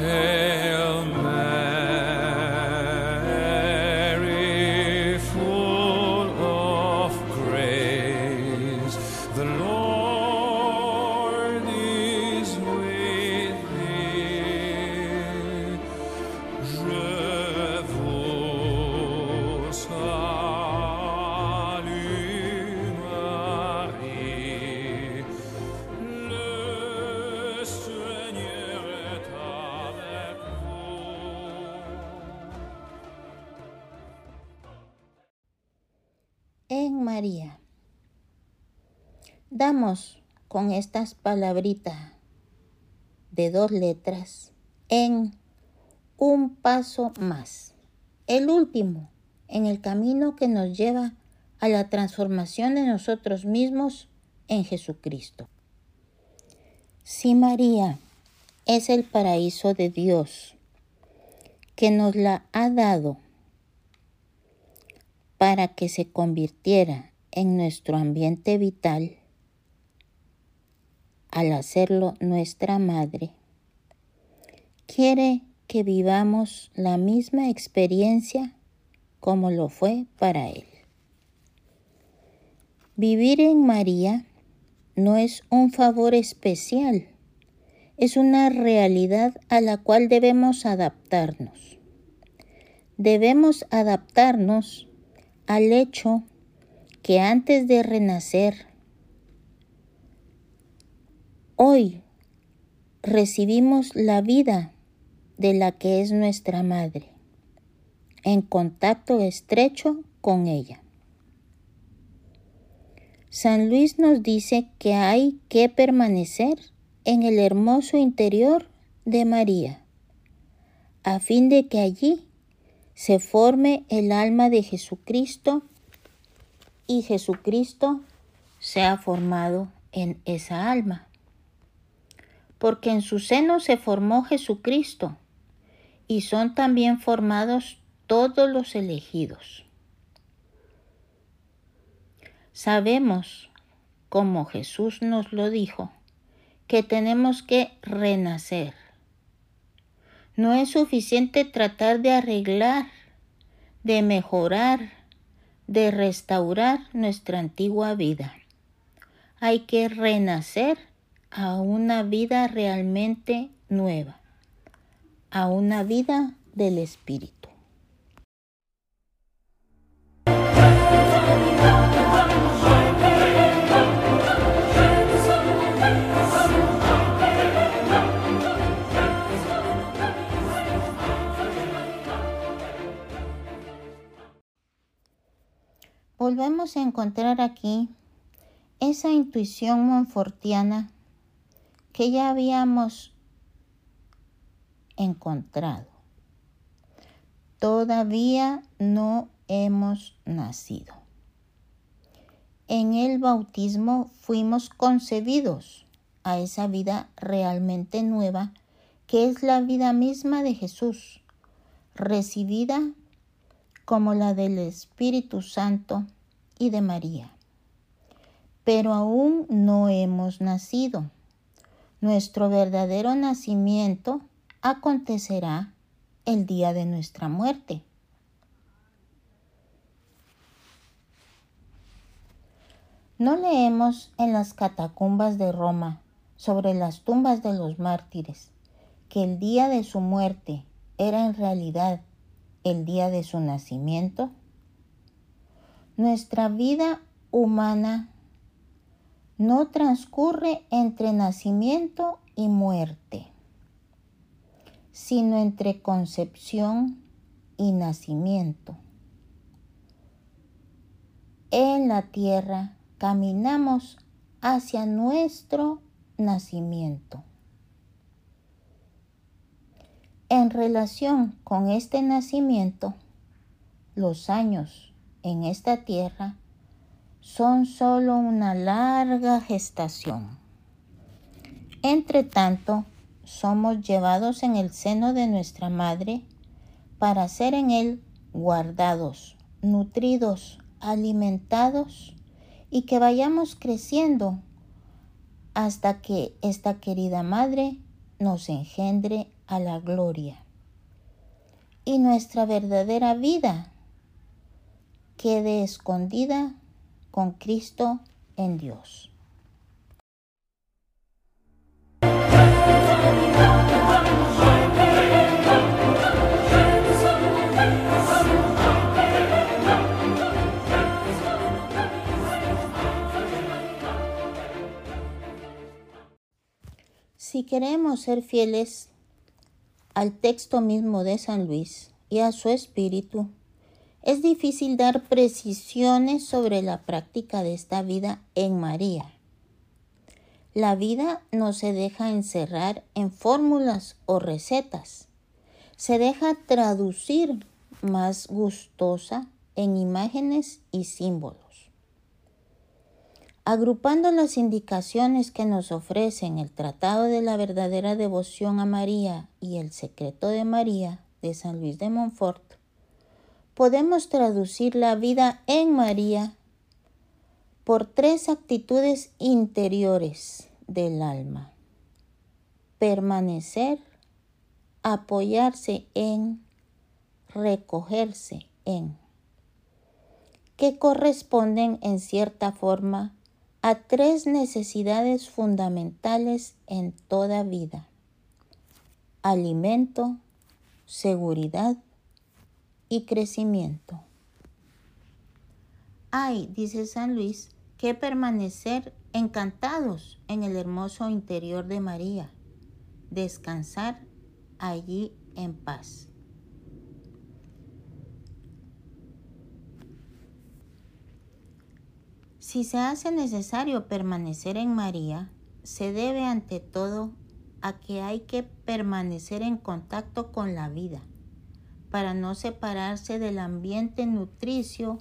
Hey. Damos con estas palabritas de dos letras en un paso más, el último en el camino que nos lleva a la transformación de nosotros mismos en Jesucristo. Si María es el paraíso de Dios que nos la ha dado para que se convirtiera en nuestro ambiente vital, al hacerlo nuestra madre, quiere que vivamos la misma experiencia como lo fue para él. Vivir en María no es un favor especial, es una realidad a la cual debemos adaptarnos. Debemos adaptarnos al hecho que antes de renacer, hoy recibimos la vida de la que es nuestra madre, en contacto estrecho con ella. San Luis nos dice que hay que permanecer en el hermoso interior de María, a fin de que allí se forme el alma de Jesucristo y Jesucristo sea formado en esa alma. Porque en su seno se formó Jesucristo y son también formados todos los elegidos. Sabemos, como Jesús nos lo dijo, que tenemos que renacer. No es suficiente tratar de arreglar, de mejorar, de restaurar nuestra antigua vida. Hay que renacer a una vida realmente nueva, a una vida del Espíritu. volvemos a encontrar aquí esa intuición monfortiana que ya habíamos encontrado. Todavía no hemos nacido. En el bautismo fuimos concebidos a esa vida realmente nueva que es la vida misma de Jesús, recibida como la del Espíritu Santo y de María. Pero aún no hemos nacido. Nuestro verdadero nacimiento acontecerá el día de nuestra muerte. No leemos en las catacumbas de Roma sobre las tumbas de los mártires que el día de su muerte era en realidad el día de su nacimiento. Nuestra vida humana no transcurre entre nacimiento y muerte, sino entre concepción y nacimiento. En la tierra caminamos hacia nuestro nacimiento. En relación con este nacimiento, los años en esta tierra son solo una larga gestación. Entre tanto, somos llevados en el seno de nuestra madre para ser en él guardados, nutridos, alimentados y que vayamos creciendo hasta que esta querida madre nos engendre a la gloria. Y nuestra verdadera vida quede escondida con Cristo en Dios. Si queremos ser fieles al texto mismo de San Luis y a su espíritu, Es difícil dar precisiones sobre la práctica de esta vida en María. La vida no se deja encerrar en fórmulas o recetas. Se deja traducir más gustosa en imágenes y símbolos. Agrupando las indicaciones que nos ofrecen el Tratado de la verdadera devoción a María y el secreto de María de San Luis de Montfort, podemos traducir la vida en María por tres actitudes interiores del alma. Permanecer, apoyarse en, recogerse en, que corresponden en cierta forma a tres necesidades fundamentales en toda vida. Alimento, seguridad y crecimiento. Hay, dice San Luis, que permanecer encantados en el hermoso interior de María, descansar allí en paz. Si se hace necesario permanecer en María, se debe ante todo a que hay que permanecer en contacto con la vida, para no separarse del ambiente nutricio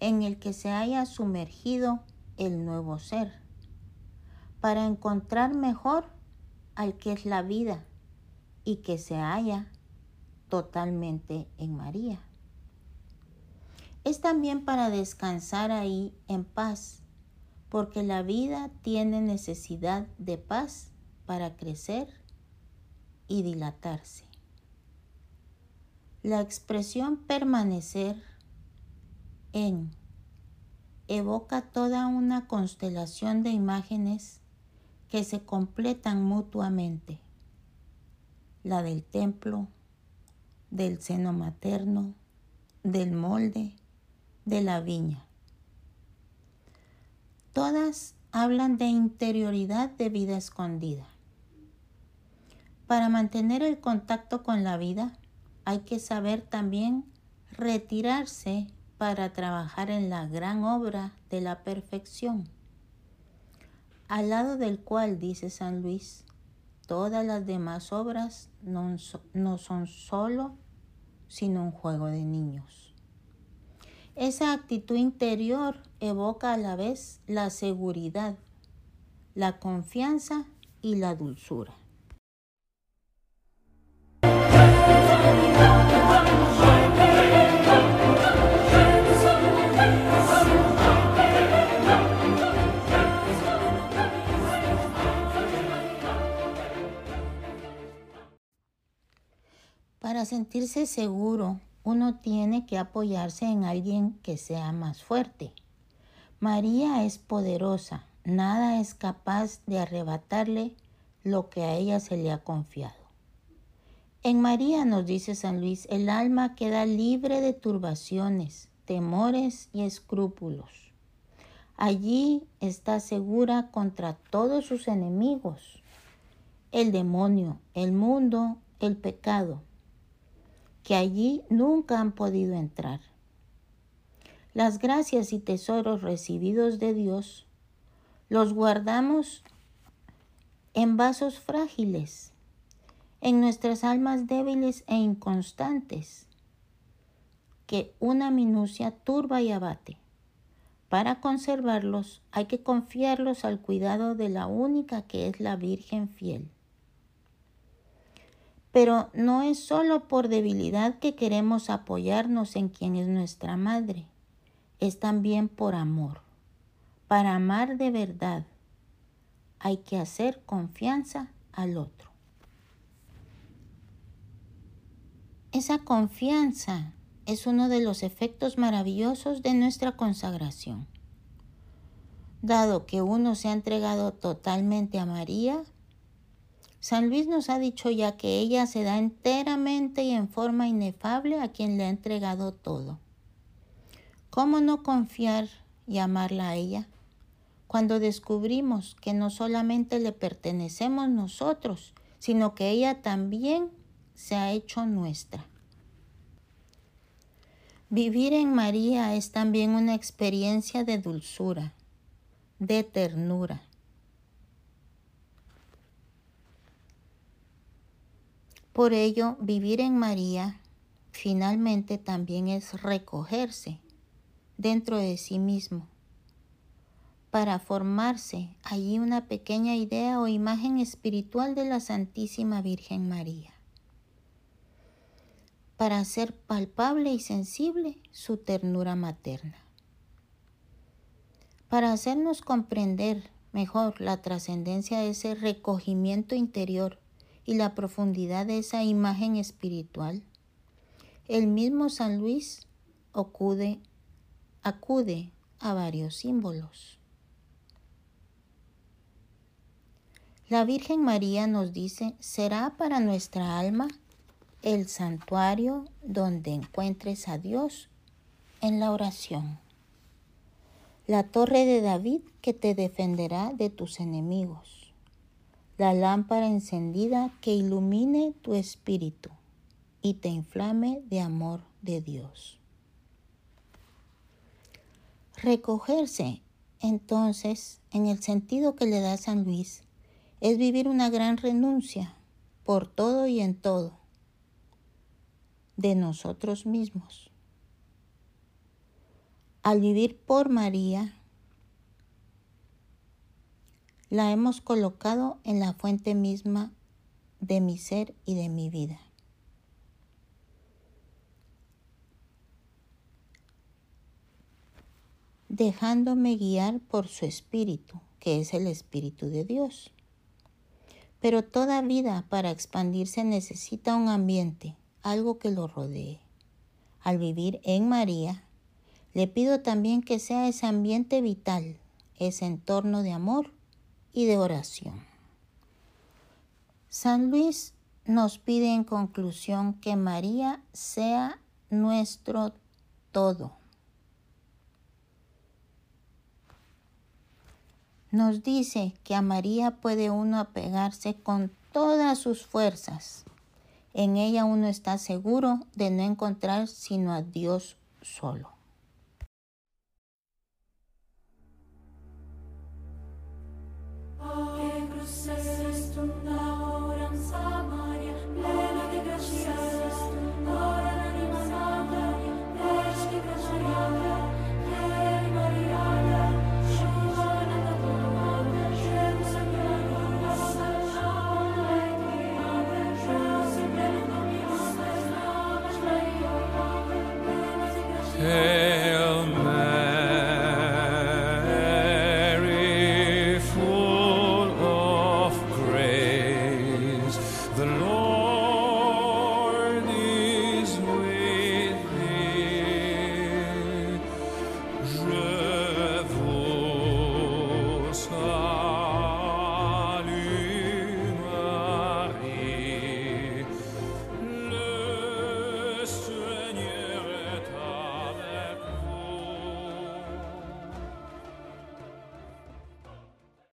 en el que se haya sumergido el nuevo ser, para encontrar mejor al que es la vida y que se halla totalmente en María es también para descansar ahí en paz, porque la vida tiene necesidad de paz para crecer y dilatarse. La expresión permanecer en evoca toda una constelación de imágenes que se completan mutuamente. La del templo, del seno materno, del molde, de la viña. Todas hablan de interioridad de vida escondida. Para mantener el contacto con la vida hay que saber también retirarse para trabajar en la gran obra de la perfección, al lado del cual, dice San Luis, todas las demás obras no, son solo, sino un juego de niños. Esa actitud interior evoca a la vez la seguridad, la confianza y la dulzura. Para sentirse seguro uno tiene que apoyarse en alguien que sea más fuerte. María es poderosa, nada es capaz de arrebatarle lo que a ella se le ha confiado. En María, nos dice San Luis, el alma queda libre de turbaciones, temores y escrúpulos. Allí está segura contra todos sus enemigos, el demonio, el mundo, el pecado que allí nunca han podido entrar. Las gracias y tesoros recibidos de Dios los guardamos en vasos frágiles, en nuestras almas débiles e inconstantes, que una minucia turba y abate. Para conservarlos hay que confiarlos al cuidado de la única que es la Virgen fiel. Pero no es solo por debilidad que queremos apoyarnos en quien es nuestra madre, es también por amor. Para amar de verdad hay que hacer confianza al otro. Esa confianza es uno de los efectos maravillosos de nuestra consagración. Dado que uno se ha entregado totalmente a María, San Luis nos ha dicho ya que ella se da enteramente y en forma inefable a quien le ha entregado todo. ¿Cómo no confiar y amarla a ella? Cuando descubrimos que no solamente le pertenecemos nosotros, sino que ella también se ha hecho nuestra. Vivir en María es también una experiencia de dulzura, de ternura. Por ello, vivir en María finalmente también es recogerse dentro de sí mismo. Para formarse allí una pequeña idea o imagen espiritual de la Santísima Virgen María. Para hacer palpable y sensible su ternura materna, para hacernos comprender mejor la trascendencia de ese recogimiento interior y la profundidad de esa imagen espiritual. El mismo San Luis acude, a varios símbolos. La Virgen María nos dice, será para nuestra alma el santuario donde encuentres a Dios en la oración. La torre de David que te defenderá de tus enemigos. La lámpara encendida que ilumine tu espíritu y te inflame de amor de Dios. Recogerse, entonces, en el sentido que le da San Luis, es vivir una gran renuncia por todo y en todo de nosotros mismos. Al vivir por María, la hemos colocado en la fuente misma de mi ser y de mi vida. dejándome guiar por su espíritu, que es el espíritu de Dios. Pero toda vida para expandirse necesita un ambiente, algo que lo rodee. Al vivir en María, le pido también que sea ese ambiente vital, ese entorno de amor y de oración. San Luis nos pide en conclusión que María sea nuestro todo. Nos dice que a María puede uno apegarse con todas sus fuerzas en ella uno está seguro de no encontrar sino a Dios solo.